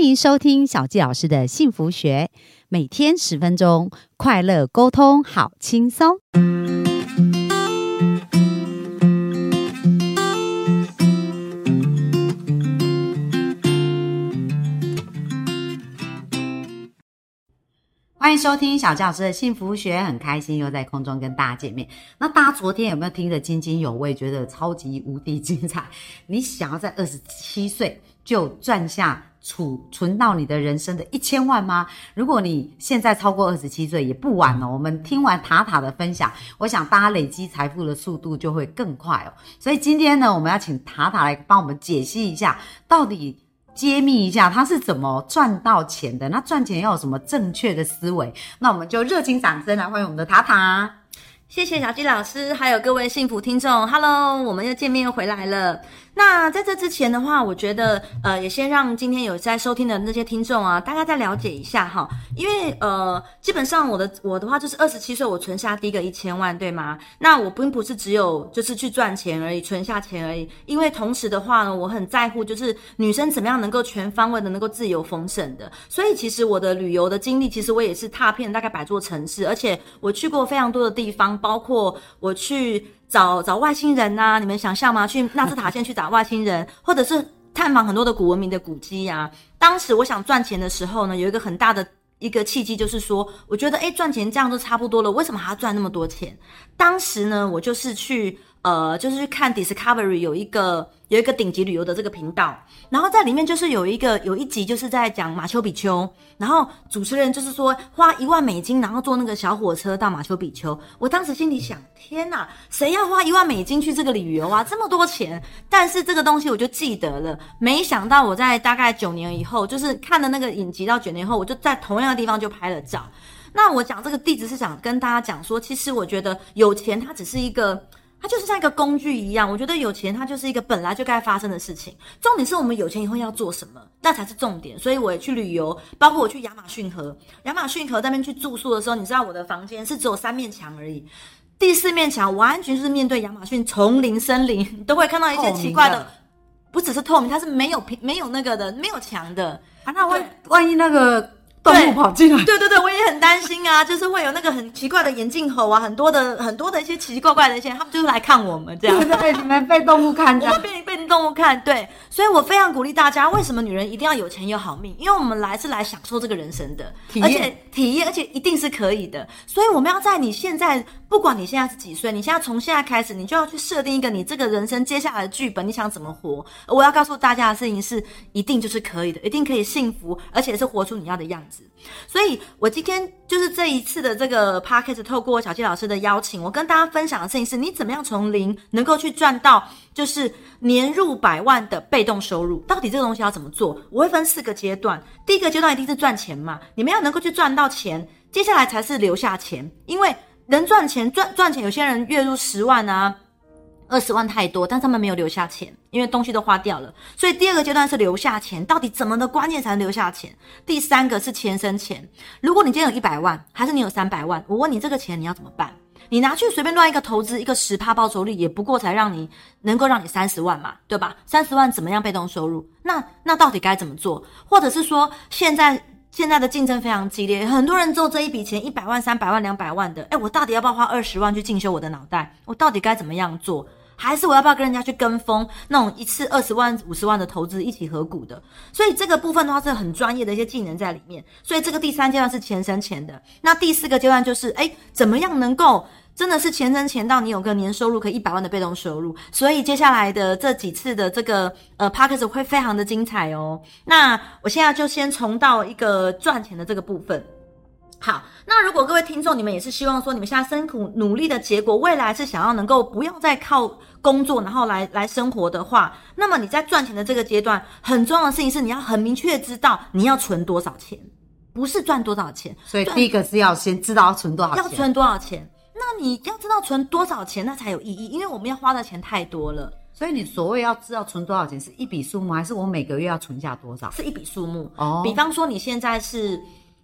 欢迎收听小纪老师的幸福学，每天十分钟，快乐沟通，好轻松。欢迎收听小纪老师的幸福学，很开心又在空中跟大家见面。那大家昨天有没有听得津津有味，觉得超级无敌精彩？你想要在二十七岁就赚下储存到你的人生的一千万吗？如果你现在超过二十七岁，也不晚哦。我们听完塔塔的分享，我想大家累积财富的速度就会更快哦。所以今天呢，我们要请塔塔来帮我们解析一下，到底。揭秘一下他是怎么赚到钱的？那赚钱要有什么正确的思维？那我们就热情掌声来欢迎我们的塔塔。谢谢小鸡老师，还有各位幸福听众，Hello，我们又见面又回来了。那在这之前的话，我觉得呃，也先让今天有在收听的那些听众啊，大家再了解一下哈。因为呃，基本上我的我的话就是二十七岁，我存下第一个一千万，对吗？那我并不是只有就是去赚钱而已，存下钱而已。因为同时的话呢，我很在乎就是女生怎么样能够全方位的能够自由丰盛的。所以其实我的旅游的经历，其实我也是踏遍大概百座城市，而且我去过非常多的地方，包括我去。找找外星人呐？你们想象吗？去纳斯塔线 去找外星人，或者是探访很多的古文明的古迹呀。当时我想赚钱的时候呢，有一个很大的一个契机，就是说，我觉得诶赚钱这样都差不多了，为什么还要赚那么多钱？当时呢，我就是去呃，就是去看 Discovery 有一个。有一个顶级旅游的这个频道，然后在里面就是有一个有一集就是在讲马丘比丘，然后主持人就是说花一万美金，然后坐那个小火车到马丘比丘。我当时心里想，天哪，谁要花一万美金去这个旅游啊？这么多钱！但是这个东西我就记得了。没想到我在大概九年以后，就是看了那个影集到九年后，我就在同样的地方就拍了照。那我讲这个地址是想跟大家讲说，其实我觉得有钱它只是一个。它就是像一个工具一样，我觉得有钱它就是一个本来就该发生的事情。重点是我们有钱以后要做什么，那才是重点。所以我也去旅游，包括我去亚马逊河，亚马逊河那边去住宿的时候，你知道我的房间是只有三面墙而已，第四面墙完全是面对亚马逊丛林森林，都会看到一些奇怪的，不只是透明，它是没有平没有那个的，没有墙的。啊，那万万一那个。动物跑进来，对对对，我也很担心啊，就是会有那个很奇怪的眼镜猴啊，很多的很多的一些奇奇怪怪的一些，他们就是来看我们这样，对，你们被动物看，我们被被动物看，对，所以我非常鼓励大家，为什么女人一定要有钱有好命？因为我们来是来享受这个人生的，而且体验，而且一定是可以的，所以我们要在你现在。不管你现在是几岁，你现在从现在开始，你就要去设定一个你这个人生接下来的剧本，你想怎么活？我要告诉大家的事情是，一定就是可以的，一定可以幸福，而且是活出你要的样子。所以，我今天就是这一次的这个 p a c k a g e 透过小七老师的邀请，我跟大家分享的事情是，你怎么样从零能够去赚到就是年入百万的被动收入？到底这个东西要怎么做？我会分四个阶段。第一个阶段一定是赚钱嘛，你们要能够去赚到钱，接下来才是留下钱，因为。能赚钱赚赚钱，有些人月入十万啊，二十万太多，但他们没有留下钱，因为东西都花掉了。所以第二个阶段是留下钱，到底怎么的关键才能留下钱？第三个是钱生钱。如果你今天有一百万，还是你有三百万，我问你这个钱你要怎么办？你拿去随便乱一个投资，一个十趴报酬率也不过才让你能够让你三十万嘛，对吧？三十万怎么样被动收入？那那到底该怎么做？或者是说现在？现在的竞争非常激烈，很多人做这一笔钱，一百万、三百万、两百万的，哎，我到底要不要花二十万去进修我的脑袋？我到底该怎么样做？还是我要不要跟人家去跟风那种一次二十万、五十万的投资一起合股的？所以这个部分的话是很专业的一些技能在里面。所以这个第三阶段是钱生钱的，那第四个阶段就是，哎，怎么样能够？真的是钱生钱到你有个年收入可以一百万的被动收入，所以接下来的这几次的这个呃 p a c k a g e 会非常的精彩哦。那我现在就先从到一个赚钱的这个部分。好，那如果各位听众你们也是希望说你们现在辛苦努力的结果，未来是想要能够不要再靠工作然后来来生活的话，那么你在赚钱的这个阶段，很重要的事情是你要很明确知道你要存多少钱，不是赚多少钱。所以第一个是要先知道要存多少，要存多少钱。那你要知道存多少钱，那才有意义，因为我们要花的钱太多了。所以你所谓要知道存多少钱，是一笔数目，还是我每个月要存下多少？是一笔数目哦。比方说你现在是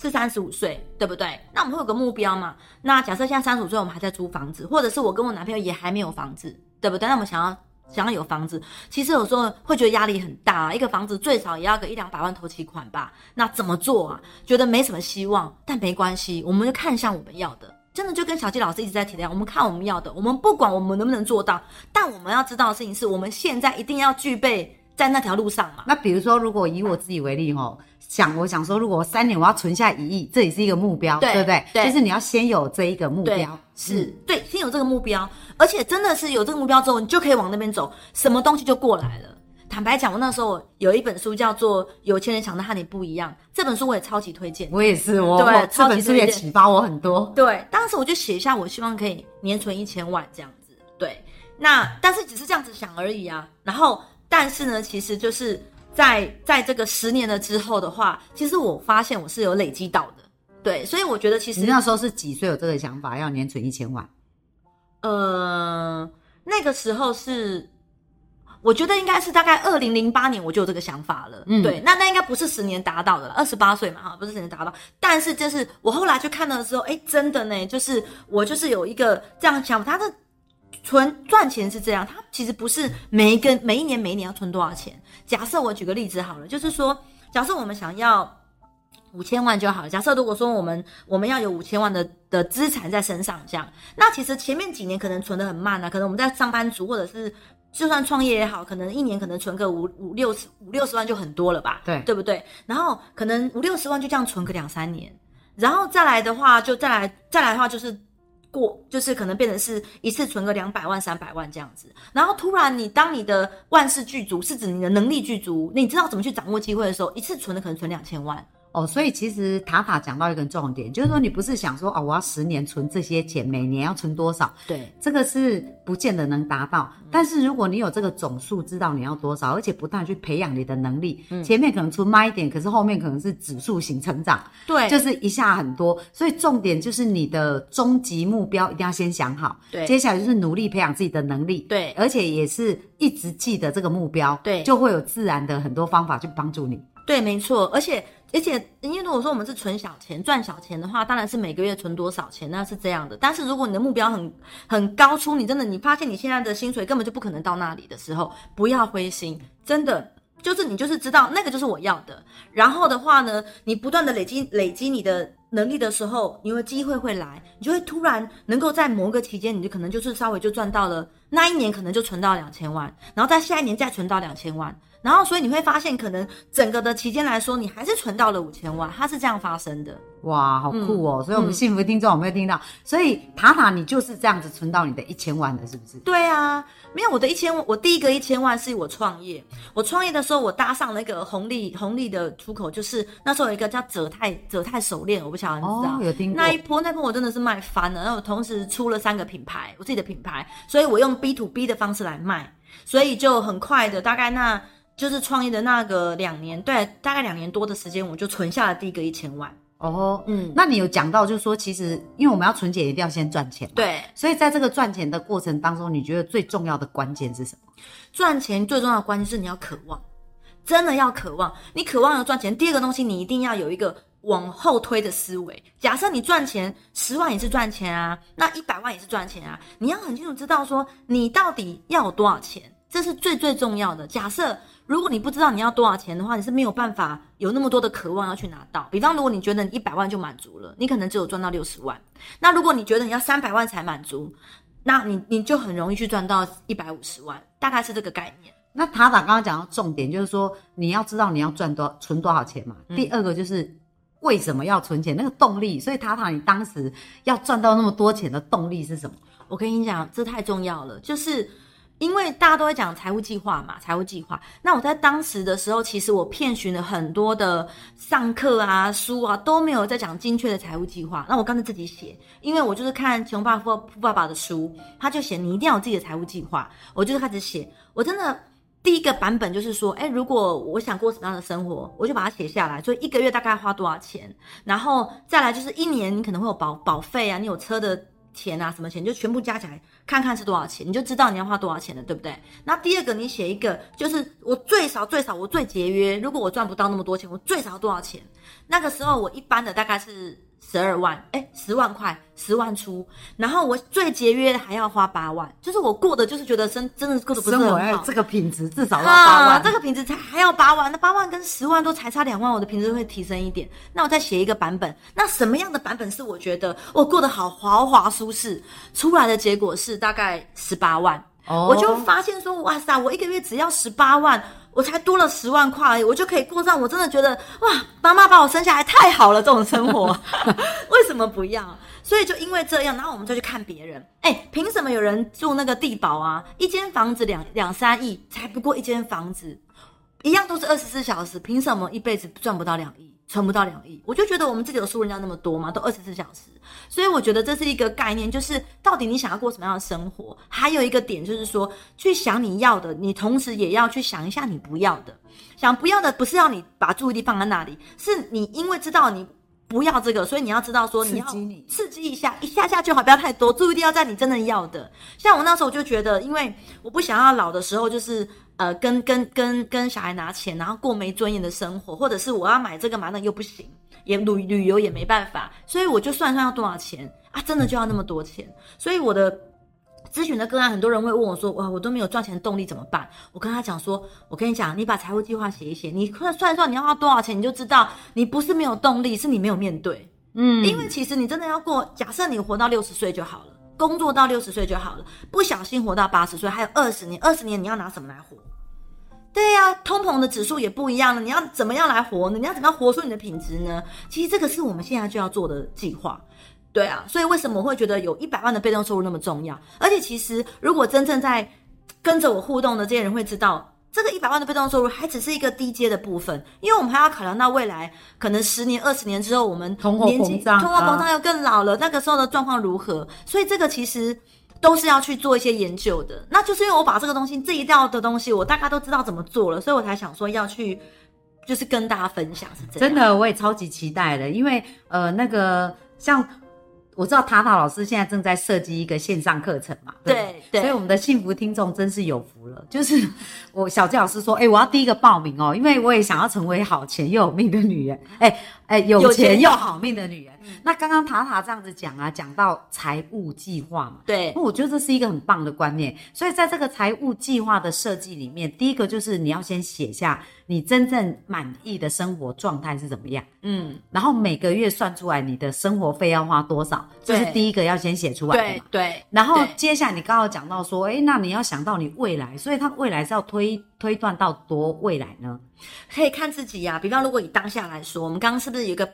是三十五岁，对不对？那我们会有个目标嘛？那假设现在三十五岁，我们还在租房子，或者是我跟我男朋友也还没有房子，对不对？那我们想要想要有房子，其实有时候会觉得压力很大，一个房子最少也要个一两百万头期款吧。那怎么做啊？觉得没什么希望，但没关系，我们就看向我们要的。真的就跟小纪老师一直在提的样，我们看我们要的，我们不管我们能不能做到，但我们要知道的事情是我们现在一定要具备在那条路上嘛。那比如说，如果以我自己为例哦，想我想说，如果我三年我要存下一亿，这也是一个目标，对对不对？对就是你要先有这一个目对标，，是对，先有这个目标，而且真的是有这个目标之后，你就可以往那边走，什么东西就过来了。坦白讲，我那时候有一本书叫做《有钱人想的和你不一样》，这本书我也超级推荐。我也是，我对这本书也启发我很多。对，当时我就写下，我希望可以年存一千万这样子。对，那但是只是这样子想而已啊。然后，但是呢，其实就是在在这个十年了之后的话，其实我发现我是有累积到的。对，所以我觉得其实你那时候是几岁有这个想法，要年存一千万？呃，那个时候是，我觉得应该是大概二零零八年我就有这个想法了。嗯对，那那应该不是十年达到的了，二十八岁嘛哈，不是十年达到。但是就是我后来去看到的时候，哎，真的呢，就是我就是有一个这样想法，他的。存赚钱是这样，他其实不是每一个每一年每一年要存多少钱。假设我举个例子好了，就是说，假设我们想要五千万就好了。假设如果说我们我们要有五千万的的资产在身上，这样，那其实前面几年可能存的很慢啊，可能我们在上班族或者是就算创业也好，可能一年可能存个五五六十五六十万就很多了吧，对对不对？然后可能五六十万就这样存个两三年，然后再来的话，就再来再来的话就是。过就是可能变成是一次存个两百万、三百万这样子，然后突然你当你的万事俱足，是指你的能力俱足，你知道怎么去掌握机会的时候，一次存的可能存两千万。哦，所以其实塔塔讲到一个重点，就是说你不是想说哦、我要十年存这些钱，每年要存多少，对这个是不见得能达到。但是如果你有这个总数，知道你要多少，而且不断去培养你的能力，前面可能存慢一点，可是后面可能是指数型成长，对就是一下很多。所以重点就是你的终极目标一定要先想好，对接下来就是努力培养自己的能力，对而且也是一直记得这个目标，对就会有自然的很多方法去帮助你。对，没错，而且而且，因为如果说我们是存小钱赚小钱的话，当然是每个月存多少钱，那是这样的。但是如果你的目标很很高出，你真的你发现你现在的薪水根本就不可能到那里的时候，不要灰心，真的。就是你就是知道那个就是我要的，然后的话呢，你不断的累积累积你的能力的时候，因为机会会来，你就会突然能够在某个期间，你就可能就是稍微就赚到了，那一年可能就存到两千万，然后在下一年再存到两千万，然后所以你会发现，可能整个的期间来说，你还是存到了五千万，它是这样发生的。哇，好酷哦！所以我们嗯幸福听众有没有听到？所以塔塔，你就是这样子存到你的一千万的，是不是？对啊，没有我的一千万，我第一个一千万是我创业。我创业的时候，我搭上那个红利红利的出口，就是那时候有一个叫泽泰泽泰手链，我不晓得你知道。哦，有听过那一波那波我真的是卖翻了，然后我同时出了三个品牌，我自己的品牌，所以我用 B to B 的方式来卖，所以就很快的，大概那就是创业的那个两年，对，大概两年多的时间，我就存下了第一个一千万。哦。嗯，那你有讲到，就是说，其实因为我们要存钱，一定要先赚钱。对，所以在这个赚钱的过程当中，你觉得最重要的关键是什么？赚钱最重要的关键是你要渴望，真的要渴望。你渴望要赚钱，第二个东西你一定要有一个往后推的思维。假设你赚钱十万也是赚钱啊，那一百万也是赚钱啊，你要很清楚知道说你到底要有多少钱，这是最最重要的。假设如果你不知道你要多少钱的话，你是没有办法有那么多的渴望要去拿到。比方，如果你觉得你一百万就满足了，你可能只有赚到六十万。那如果你觉得你要三百万才满足，那你你就很容易去赚到一百五十万，大概是这个概念。那塔塔刚刚讲到重点，就是说你要知道你要赚多存多少钱嘛。嗯第二个就是为什么要存钱，那个动力。所以塔塔，你当时要赚到那么多钱的动力是什么？我跟你讲，这太重要了，就是因为大家都在讲财务计划嘛，财务计划。那我在当时的时候，其实我遍寻了很多的上课啊、书啊，都没有在讲精确的财务计划。那我刚才自己写，因为我就是看《穷爸爸富爸爸》的书，他就写你一定要有自己的财务计划。我就开始写，我真的。第一个版本就是说，哎，如果我想过什么样的生活，我就把它写下来。所以一个月大概花多少钱，然后再来就是一年你可能会有保保费啊，你有车的钱啊，什么钱，就全部加起来看看是多少钱，你就知道你要花多少钱了，对不对？那第二个你写一个，就是我最少最少我最节约，如果我赚不到那么多钱，我最少多少钱？那个时候我一般的大概是十二万，哎，十万块，十万出，然后我最节约的还要花八万，就是我过的就是觉得真真的过得不是很好。要这个品质至少要八万，这个品质才还要八万，那八万跟十万都才差两万，我的品质会提升一点。那我再写一个版本，那什么样的版本是我觉得我过得好豪华舒适？出来的结果是大概十八万。哦我就发现说，哇塞，我一个月只要十八万，我才多了十万块而已，我就可以过上我真的觉得哇，妈妈把我生下来太好了这种生活，为什么不要？所以就因为这样，然后我们就去看别人，哎，凭什么有人住那个地堡啊？一间房子两两三亿，才不过一间房子，一样都是二十四小时，凭什么一辈子赚不到两亿？存不到两亿，我就觉得我们自己有输人家那么多嘛，都二十四小时，所以我觉得这是一个概念，就是到底你想要过什么样的生活？还有一个点就是说，去想你要的，你同时也要去想一下你不要的。想不要的不是要你把注意力放在那里，是你因为知道你不要这个，所以你要知道说你要刺激你刺激一下，一下下就好，不要太多，注意力要在你真的要的。像我那时候就觉得，因为我不想要老的时候就是呃跟跟跟跟小孩拿钱，然后过没尊严的生活，或者是我要买这个买那又不行，也旅旅游也没办法，所以我就算算要多少钱啊，真的就要那么多钱，所以我的。咨询的个案，很多人会问我说：“哇，我都没有赚钱的动力，怎么办？”我跟他讲说：“我跟你讲，你把财务计划写一写，你算算算你要花多少钱，你就知道你不是没有动力，是你没有面对。嗯，因为其实你真的要过，假设你活到六十岁就好了，工作到六十岁就好了，不小心活到八十岁，还有二十年，二十年你要拿什么来活？对呀、通膨的指数也不一样了，你要怎么样来活呢？你要怎么样活出你的品质呢？其实这个是我们现在就要做的计划。对啊，所以为什么我会觉得有一百万的被动收入那么重要？而且其实如果真正在跟着我互动的这些人会知道，这个一百万的被动收入还只是一个低阶的部分，因为我们还要考量到未来可能十年、二十年之后，我们通货年纪膨胀通货膨啊胀又更老了，那个时候的状况如何？所以这个其实。都是要去做一些研究的，那就是因为我把这个东西这一道的东西，我大概都知道怎么做了，所以我才想说要去，就是跟大家分享是。真的，我也超级期待的，因为呃，那个像我知道塔塔老师现在正在设计一个线上课程嘛，对对对所以我们的幸福听众真是有福了。就是我小纪老师说，哎、我要第一个报名哦，因为我也想要成为好钱又有命的女人，哎、哎、有有钱又好命的女人。那刚刚塔塔这样子讲啊，讲到财务计划嘛，对我觉得这是一个很棒的观念。所以在这个财务计划的设计里面，第一个就是你要先写下你真正满意的生活状态是怎么样。嗯，然后每个月算出来你的生活费要花多少，这是第一个要先写出来的嘛。对对，然后接下来你刚刚讲到说，哎，那你要想到你未来，所以他未来是要推推断到多未来呢？可以看自己呀、比方，如果以当下来说，我们刚刚是不是有一个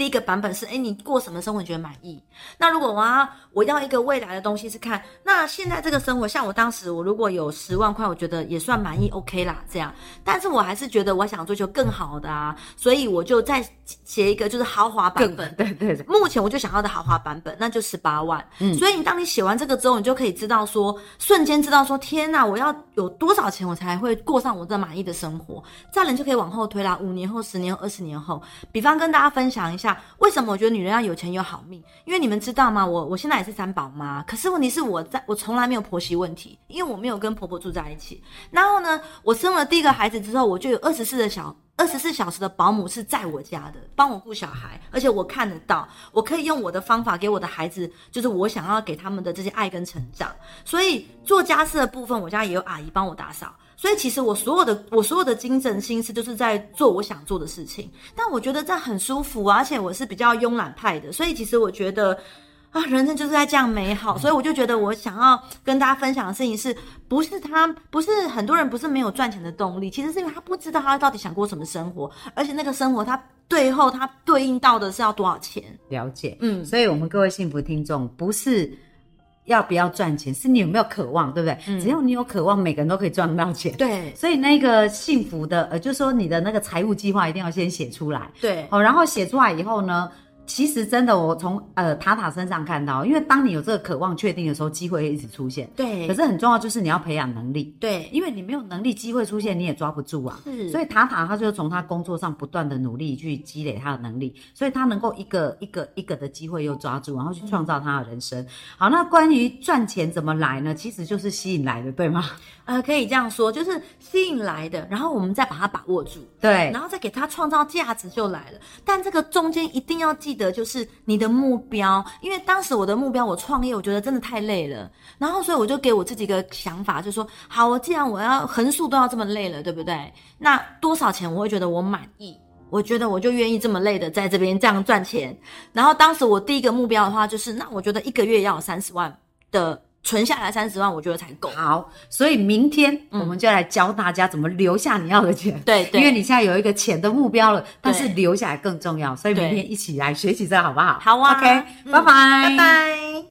第一个版本是，哎，你过什么生活你觉得满意？那如果我要我要一个未来的东西是看，那现在这个生活，像我当时我如果有十万块，我觉得也算满意，OK 啦，这样。但是我还是觉得我想追求更好的啊，所以我就再写一个就是豪华版本。对对对，目前我就想要的豪华版本，那就十八万。嗯，所以你当你写完这个之后，你就可以知道说，瞬间知道说，天哪，我要有多少钱我才会过上我这满意的生活？这样你就可以往后推啦，五年后、十年后、二十年后。比方跟大家分享一下，为什么我觉得女人要有钱有好命？因为你们知道吗？我我现在也是三宝妈，可是问题是我在我从来没有婆媳问题，因为我没有跟婆婆住在一起。然后呢，我生了第一个孩子之后，我就有二十四的小二十四小时的保姆是在我家的，帮我顾小孩，而且我看得到，我可以用我的方法给我的孩子，就是我想要给他们的这些爱跟成长。所以做家事的部分，我家也有阿姨帮我打扫。所以其实我所有的我所有的精神心思就是在做我想做的事情，但我觉得这样很舒服啊，而且我是比较慵懒派的，所以其实我觉得。啊，人生就是在这样美好，所以我就觉得我想要跟大家分享的事情是，不是他不是很多人不是没有赚钱的动力，其实是因为他不知道他到底想过什么生活，而且那个生活他最后他对应到的是要多少钱。了解。嗯，所以我们各位幸福听众，不是要不要赚钱，是你有没有渴望，对不对？只要你有渴望，每个人都可以赚到钱。对所以那个幸福的，呃，就是说你的那个财务计划一定要先写出来。对哦，然后写出来以后呢，其实真的我从呃塔塔身上看到，因为当你有这个渴望确定的时候，机会会一直出现。对可是很重要就是你要培养能力，对因为你没有能力，机会出现你也抓不住啊。是所以塔塔他就是从他工作上不断的努力去积累他的能力，所以他能够一个一个一个的机会又抓住，然后去创造他的人生。好，那关于赚钱怎么来呢？其实就是吸引来的，对吗？呃，可以这样说，就是吸引来的，然后我们再把它把握住，对然后再给他创造价值就来了。但这个中间一定要记得。就是你的目标，因为当时我的目标我创业，我觉得真的太累了，然后所以我就给我自己一个想法，就说好，我既然我要横竖都要这么累了，对不对？那多少钱我会觉得我满意？我觉得我就愿意这么累的在这边这样赚钱。然后当时我第一个目标的话就是，那我觉得一个月要有三十万的。存下来三十万，我觉得才够。好，所以明天我们就来教大家怎么留下你要的钱。对，因为你现在有一个钱的目标了，但是留下来更重要。所以明天一起来学习这个好不好？好啊。OK，拜拜，拜拜。